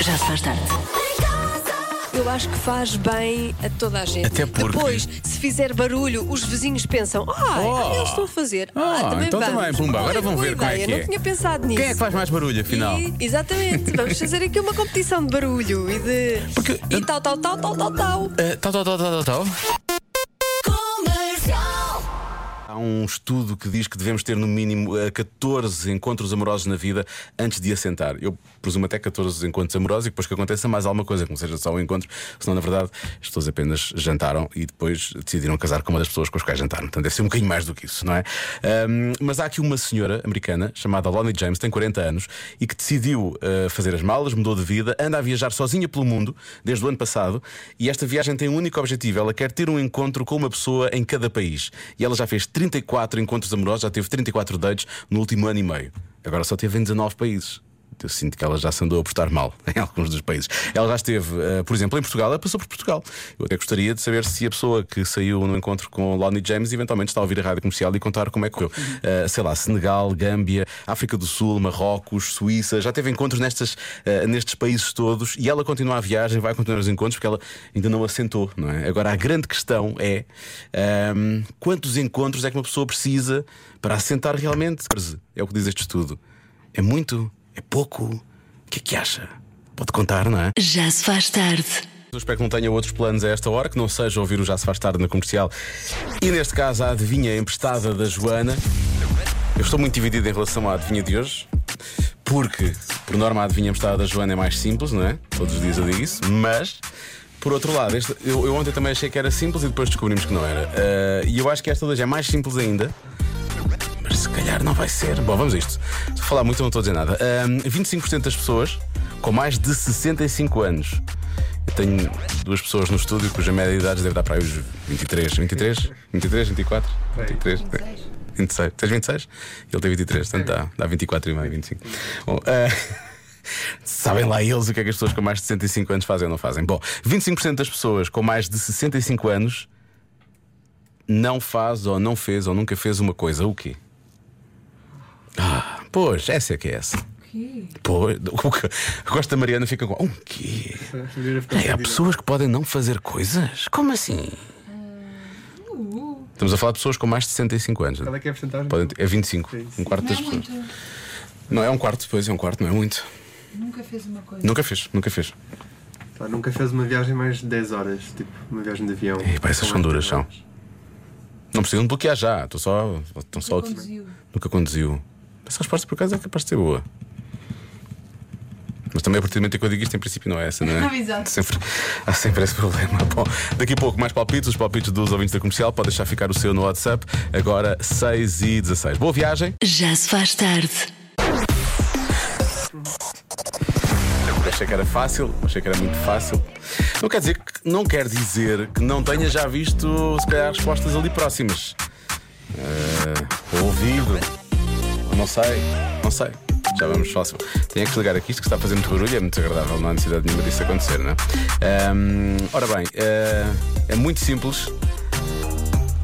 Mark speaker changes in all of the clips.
Speaker 1: Já se faz tarde.
Speaker 2: Eu acho que faz bem a toda a gente.
Speaker 3: Até porque-
Speaker 2: Depois, se fizer barulho, os vizinhos pensam: ah,
Speaker 3: Oh.
Speaker 2: eles estão a fazer.
Speaker 3: Ah,
Speaker 2: Ah, também
Speaker 3: então
Speaker 2: vamos.
Speaker 3: também, pumba, agora
Speaker 2: boa
Speaker 3: ver como é que é.
Speaker 2: Não tinha pensado nisso.
Speaker 3: Quem é que faz mais barulho, afinal?
Speaker 2: E- exatamente, vamos fazer aqui uma competição de barulho e de.
Speaker 3: Porque-
Speaker 2: E tal, tal, tal, tal, tal, tal.
Speaker 3: Eh, Tal, tal, tal, tal, tal, tal. Há um estudo que diz que devemos ter no mínimo eh, 14 encontros amorosos na vida antes de assentar. Eu presumo até 14 encontros amorosos e depois que aconteça mais alguma coisa, que não seja só um encontro, senão na verdade as pessoas apenas jantaram e depois decidiram casar com uma das pessoas com as quais jantaram. Portanto, deve ser um bocadinho mais do que isso, não é? Ahm, mas há aqui uma senhora americana chamada Lonnie James, tem 40 anos e que decidiu eh, fazer as malas, mudou de vida, anda a viajar sozinha pelo mundo desde o ano passado e esta viagem tem um único objetivo: ela quer ter um encontro com uma pessoa em cada país. E ela já fez 34 encontros amorosos, já teve 34 dates no último ano e meio. Agora só teve em 19 países. Eu sinto que ela já se andou a portar mal em alguns dos países. Ela já esteve, eh, por exemplo, em Portugal, ela passou por Portugal. Eu até gostaria de saber se a pessoa que saiu no encontro com Lonnie James eventualmente está a ouvir a rádio comercial e contar como é que correu. Eh, sei lá, Senegal, Gâmbia, África do Sul, Marrocos, Suíça, já teve encontros nestas, eh, nestes países todos e ela continua a viagem, vai continuar os encontros porque ela ainda não assentou, não é? Agora a grande questão é ehm, quantos encontros é que uma pessoa precisa para assentar realmente? É o que diz este estudo. É muito? É pouco? O que é que acha? Pode contar, não é?
Speaker 1: Já se faz tarde.
Speaker 3: Eu espero que não tenha outros planos a esta hora, que não seja ouvir o Já Se Faz Tarde na comercial. E neste caso, a adivinha emprestada da Joana. Eu estou muito dividido em relação à adivinha de hoje, porque, por norma, a adivinha emprestada da Joana é mais simples, não é? Todos os dias eu digo isso, mas. Por outro lado, este- eu, eu ontem também achei que era simples e depois descobrimos que não era. Ah, e eu acho que esta hoje é mais simples ainda. Se calhar não vai ser. Bom, vamos a isto. Se falar muito, eu não estou a dizer nada. Ahm, 25% das pessoas com mais de 65 anos. Eu tenho duas pessoas no estúdio cuja média de idade deve dar para aí os 23. 23? 23, 24? 23? 26. Tens 26? Ele tem 23, portanto dá, dá 24 e meio, 25. Bom, ah, Sabem lá eles o que é que as pessoas com mais de 65 anos fazem ou não fazem? Bom, 25% das pessoas com mais de 65 anos não faz ou não fez ou nunca fez uma coisa. O quê? Ah, pois, essa é que é essa. Pois, o que- eu gosto da Mariana fica com. O quê? Ei, há pessoas que podem não fazer coisas? Como assim? Estamos a falar de pessoas com mais de 65 anos.
Speaker 4: Qual é que é a porcentagem?
Speaker 3: Podem é 25, um quarto das pessoas. Não é um quarto, pois é um quarto, não é muito.
Speaker 5: Nunca fez uma coisa.
Speaker 3: Nunca fez, nunca fez.
Speaker 4: Pá, nunca fez uma viagem mais de 10 horas, tipo uma viagem de avião.
Speaker 3: E, pá, essas são duras, são. Não precisam de bloquear já, estou só. Estão só
Speaker 5: conduziu.
Speaker 3: Nunca conduziu. Essa resposta por acaso é capaz de ser boa. Mas também a partir do momento em que eu digo isto, em princípio não é essa, não é?
Speaker 5: Exato.
Speaker 3: Sempre, há sempre esse problema. Bom, daqui a pouco mais palpites, os palpites dos ouvintes da comercial. Pode deixar ficar o seu no WhatsApp. Agora 6 e 16. Boa viagem.
Speaker 1: Já se faz tarde.
Speaker 3: Achei que era fácil, achei que era muito fácil. Não quer dizer que, não quer dizer que não tenha já visto, se calhar, respostas ali próximas. Eh, ouvido. Não sei, não sei. Já vamos fácil. Tenho que desligar aqui isto que está a fazer muito barulho, é muito agradável, não há necessidade nenhuma disso acontecer, não é? Ahm, ora bem, eh, é muito simples.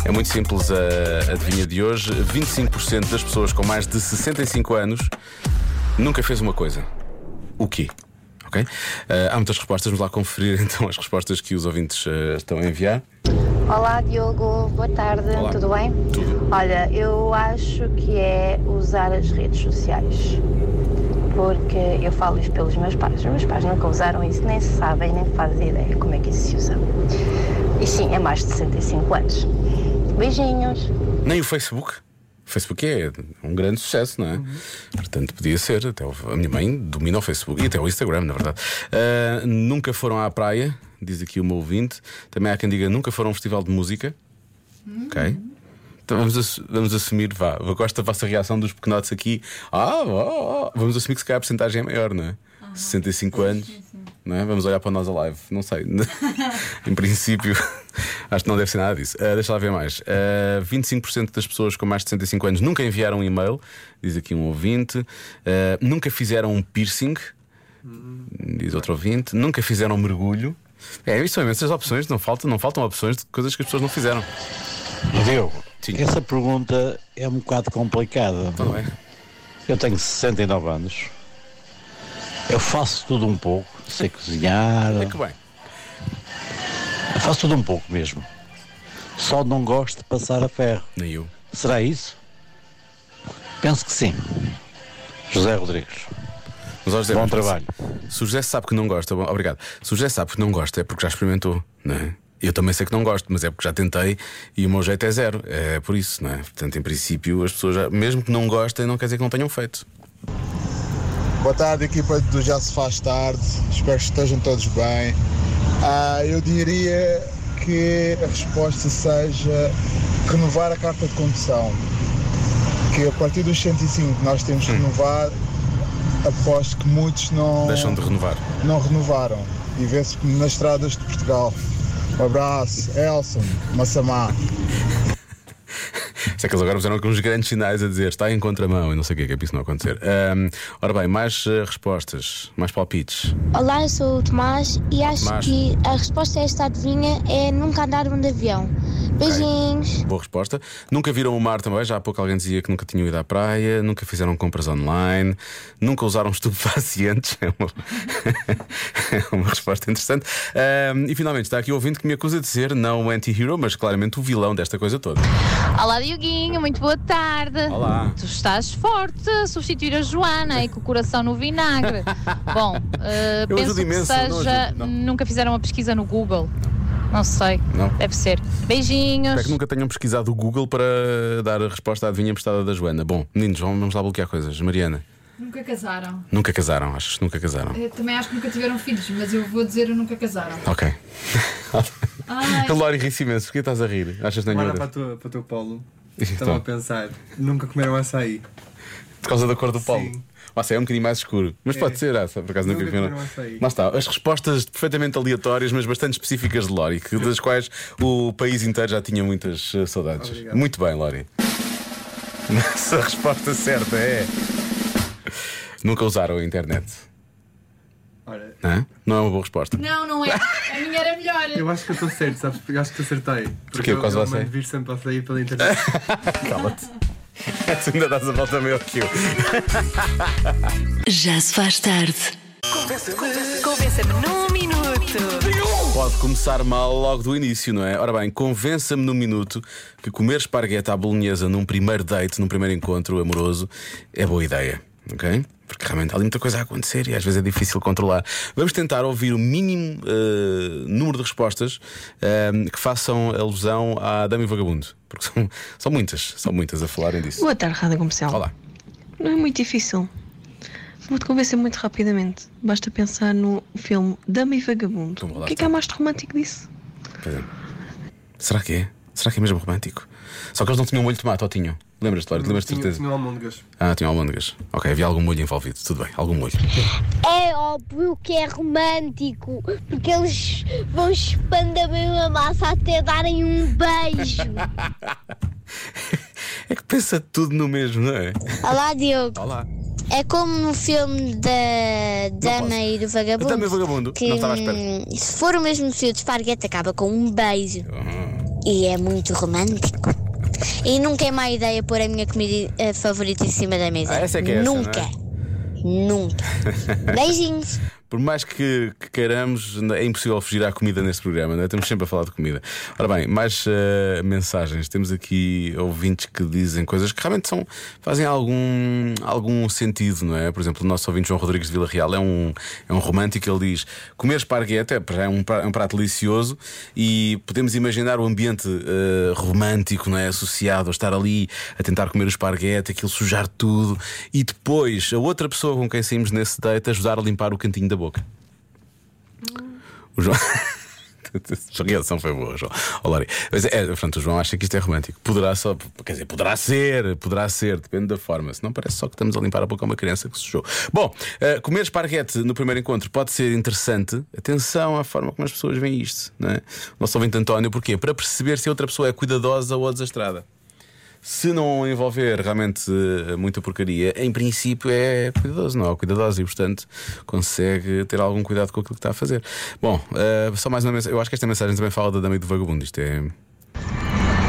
Speaker 3: É muito simples a adivinha de hoje. 25% das pessoas com mais de 65 anos nunca fez uma coisa. O quê? Ok? Eh, há muitas respostas, vamos lá conferir então as respostas que os ouvintes eh, estão a enviar.
Speaker 6: Olá Diogo, boa tarde,
Speaker 3: Olá.
Speaker 6: tudo bem?
Speaker 3: Tudo.
Speaker 6: Olha, eu acho que é usar as redes sociais. Porque eu falo isto pelos meus pais. Os meus pais nunca usaram isso, nem sabem, nem fazem ideia como é que isso se usa. E sim, é mais de 65 anos. Beijinhos.
Speaker 3: Nem o Facebook. O Facebook é um grande sucesso, não é? Portanto, podia ser. Até a minha mãe domina o Facebook e até o Instagram, na verdade. Ah, nunca foram à praia, diz aqui o meu ouvinte. Também há quem diga nunca foram a um festival de música. Ok. Então vamos, assu- vamos assumir, vá. Eu gosto da vossa reação dos pequenotes aqui. Ah, ó, ó. vamos assumir que se calhar a porcentagem é maior, não é? 65 anos. Não é? Vamos olhar para nós a live. Não sei. em princípio, acho que não deve ser nada disso. Ah, deixa lá ver mais. Ah, 25% das pessoas com mais de 65 anos nunca enviaram um e-mail, diz aqui um ouvinte. Ah, nunca fizeram um piercing, diz outro ouvinte. Nunca fizeram um mergulho. É, isso são imensas opções, não faltam, não faltam opções de coisas que as pessoas não fizeram.
Speaker 7: Diogo,
Speaker 3: Sim.
Speaker 7: essa pergunta é um bocado complicada.
Speaker 3: Não é?
Speaker 7: Eu tenho 69 anos. Eu faço tudo um pouco. Sei cozinhar.
Speaker 3: É que bem.
Speaker 7: Eu faço tudo um pouco mesmo. Só não gosto de passar a ferro.
Speaker 3: Nem eu.
Speaker 7: Será isso? Penso que sim. José Rodrigues.
Speaker 3: Mas, José,
Speaker 7: Bom trabalho.
Speaker 3: Se o José sabe que não gosta, bom, obrigado. Se o José sabe que não gosta, é porque já experimentou, não é? Eu também sei que não gosto, mas é porque já tentei e o meu jeito é zero. É por isso, não é? Portanto, em princípio, as pessoas, já, mesmo que não gostem, não quer dizer que não tenham feito.
Speaker 8: Boa tarde, equipa do Já Se Faz Tarde. Espero que estejam todos bem. Ah, eu diria que a resposta seja renovar a carta de condução. Que a partir dos 105 nós temos que renovar, aposto que muitos não,
Speaker 3: Deixam de renovar.
Speaker 8: não renovaram. E vê-se nas estradas de Portugal. Um abraço, Elson, Massamá.
Speaker 3: Sei que eles agora fizeram com uns grandes sinais a dizer está em contramão e não sei o que é que é para isso não acontecer. Ahm, ora bem, mais eh, respostas, mais palpites.
Speaker 9: Olá, eu sou o Tomás e acho
Speaker 3: Tomás.
Speaker 9: que a resposta a esta adivinha é nunca andaram de avião. Beijinhos.
Speaker 3: Boa resposta. Nunca viram o mar também, já há pouco alguém dizia que nunca tinham ido à praia, nunca fizeram compras online, nunca usaram estupefacientes. É uma, é uma resposta interessante. Ahm, e finalmente está aqui o ouvinte que me acusa de ser não o anti-hero, mas claramente o vilão desta coisa toda.
Speaker 10: Olá, Dioguinho, muito boa tarde.
Speaker 3: Olá.
Speaker 10: Tu estás forte a substituir a Joana e com o coração no vinagre. Bom,
Speaker 3: Eu
Speaker 10: penso
Speaker 3: ajudo
Speaker 10: que
Speaker 3: imenso, não
Speaker 10: seja.
Speaker 3: ajudo, não.
Speaker 10: Nunca fizeram uma pesquisa no Google. Não sei.
Speaker 3: Não.
Speaker 10: Deve ser. Beijinhos.
Speaker 3: Espero que nunca tenham pesquisado o Google para dar a resposta à adivinha emprestada da Joana. Bom, meninos, vamos vamos lá bloquear coisas. Mariana,
Speaker 5: Nunca casaram.
Speaker 3: nunca casaram, achas que nunca casaram?
Speaker 5: Eu também acho que nunca tiveram filhos, mas eu vou dizer nunca casaram.
Speaker 3: Ok.
Speaker 5: Ai,
Speaker 3: A Lori ri-se imenso, porquê estás a rir? Achas que não é
Speaker 4: Agora para, a
Speaker 3: nenhuma?
Speaker 4: tua, para o teu polo.
Speaker 3: Então.
Speaker 4: Estava a pensar. Nunca comeram açaí.
Speaker 3: Por causa da cor do polo.
Speaker 4: Sim.
Speaker 3: O açaí é um bocadinho mais escuro. Mas
Speaker 4: É.
Speaker 3: pode ser, ah, por acaso nunca
Speaker 4: comeram açaí.
Speaker 3: Lá está, as respostas perfeitamente aleatórias, mas bastante específicas de Lori, das quais o país inteiro já tinha muitas eh, saudades.
Speaker 4: Obrigado.
Speaker 3: Muito bem, Lori. Mas a resposta certa é. Nunca usaram a internet.
Speaker 4: Ora,
Speaker 3: Não é? Não é uma boa resposta.
Speaker 5: Não, não é. A minha era melhor.
Speaker 4: eu acho que eu estou certo, sabes? Eu acho que acertei. Porque
Speaker 3: Porquê? Por
Speaker 4: eu,
Speaker 3: causa do
Speaker 4: eu mando vir sempre açaí pela internet.
Speaker 3: Cala-te. tu ainda dás a volta maior que eu.
Speaker 1: Já se faz tarde.
Speaker 2: Convença-me num minuto.
Speaker 3: Pode começar mal logo do início, não é? Ora bem, convença-me num minuto que comer esparguete à bolonhesa num primeiro date, num primeiro encontro amoroso, é boa ideia, ok? Porque realmente há ali muita coisa a acontecer e às vezes é difícil controlar. Vamos tentar ouvir o mínimo eh, número de respostas eh, que façam alusão à Dama e Vagabundo. Porque são, são muitas, são muitas a falarem disso.
Speaker 11: Boa tarde, Rádio Comercial.
Speaker 3: Olá.
Speaker 11: Não é muito difícil. Vou-te convencer muito rapidamente. Basta pensar no filme Dama e Vagabundo.
Speaker 3: Então,
Speaker 11: o que é que
Speaker 3: está.
Speaker 11: há mais romântico disso?
Speaker 3: Pois é. Será que é? Será que é mesmo romântico? Só que eles não tinham molho de tomate, ou tinham? Lembras-te, Lória? Lembras de
Speaker 4: Tinha,
Speaker 3: certeza?
Speaker 4: tinha almôndegas.
Speaker 3: Ah, tinham almôndegas. Ok, havia algum molho envolvido. Tudo bem, algum molho.
Speaker 9: É óbvio que é romântico, porque eles vão expandir a mesma massa até darem um beijo.
Speaker 3: É que pensa tudo no mesmo, não é?
Speaker 9: Olá, Diogo.
Speaker 3: Olá.
Speaker 9: É como no filme da Dama e do Vagabundo.
Speaker 3: Dama e o Vagabundo.
Speaker 9: Que,
Speaker 3: Não estava à espera.
Speaker 9: se for o mesmo fio de esparguete, acaba com um beijo.
Speaker 3: Uhum.
Speaker 9: E é muito romântico. E nunca é má ideia pôr a minha comida eh, favorita em cima da mesa.
Speaker 3: Ah, essa é que é essa,
Speaker 9: Nunca.
Speaker 3: não é?
Speaker 9: Nunca. Beijinhos.
Speaker 3: Por mais que, que queiramos, é impossível fugir à comida neste programa, não é? Estamos sempre a falar de comida. Ora bem, mais eh, mensagens. Temos aqui ouvintes que dizem coisas que realmente são, fazem algum, algum sentido, não é? Por exemplo, o nosso ouvinte João Rodrigues de Vila Real é um, é um romântico. Ele diz: comer esparguete é, é um, pra- é um prato delicioso e podemos imaginar o ambiente eh, romântico, não é? Associado a estar ali a tentar comer o esparguete, aquilo sujar tudo e depois a outra pessoa com quem saímos nesse date ajudar a limpar o cantinho da boca. O João. A reação foi boa, João. Lori. Mas é, o João acha que isto é romântico. Poderá só, quer dizer, poderá ser, poderá ser, depende da forma. Se não parece só que estamos a limpar a boca a uma criança que sujou. Bom, eh, comer esparguete no primeiro encontro pode ser interessante. Atenção à forma como as pessoas veem isto, não é? O nosso ouvinte António, porquê? Para perceber se outra pessoa é cuidadosa ou desastrada. Se não envolver realmente eh, muita porcaria, em princípio é cuidadoso, não é? Cuidadoso e, portanto, consegue ter algum cuidado com aquilo que está a fazer. Bom, eh, só mais uma mensagem. Eu acho que esta mensagem também fala da Dama e do Vagabundo. Isto é.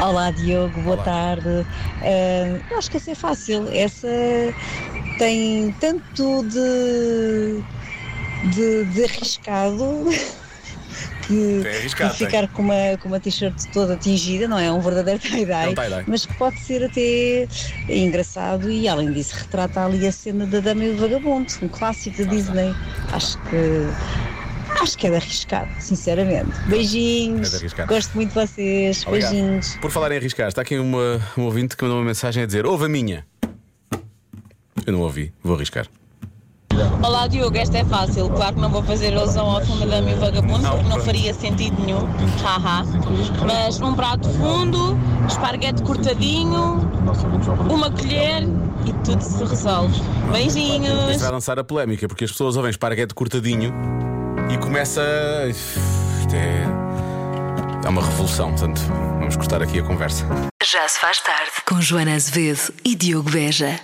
Speaker 12: Olá Diogo, boa tarde. Eh, eu acho que essa é fácil. Essa tem tanto de de, de arriscado. Que,
Speaker 3: É arriscado,
Speaker 12: de ficar com uma, com uma t-shirt toda tingida, não é um verdadeiro tie-dye,
Speaker 3: É um tie-dye.
Speaker 12: mas que pode ser até engraçado e além disso retrata ali a cena da Dama e o Vagabundo, um clássico da Disney. Acho que acho que é de arriscado, sinceramente.
Speaker 3: É
Speaker 12: Beijinhos,
Speaker 3: de arriscado.
Speaker 12: gosto muito de vocês,
Speaker 3: Obrigado.
Speaker 12: beijinhos.
Speaker 3: Por falar em arriscar, está aqui uma, um ouvinte que mandou uma mensagem a dizer: Ouve a minha. Eu não ouvi, vou arriscar.
Speaker 13: Olá Diogo, esta é fácil. Claro que não vou fazer alusão ao filme Dama e o Vagabundo, porque não faria sentido nenhum. Haha. Mas um prato fundo, esparguete cortadinho, uma colher e tudo se resolve. Beijinhos!
Speaker 3: Isto vai lançar a polémica, porque as pessoas ouvem esparguete cortadinho e começa. Isto é. É uma revolução, portanto, vamos cortar aqui a conversa.
Speaker 1: Já se faz tarde com Joana Azevedo e Diogo Beja.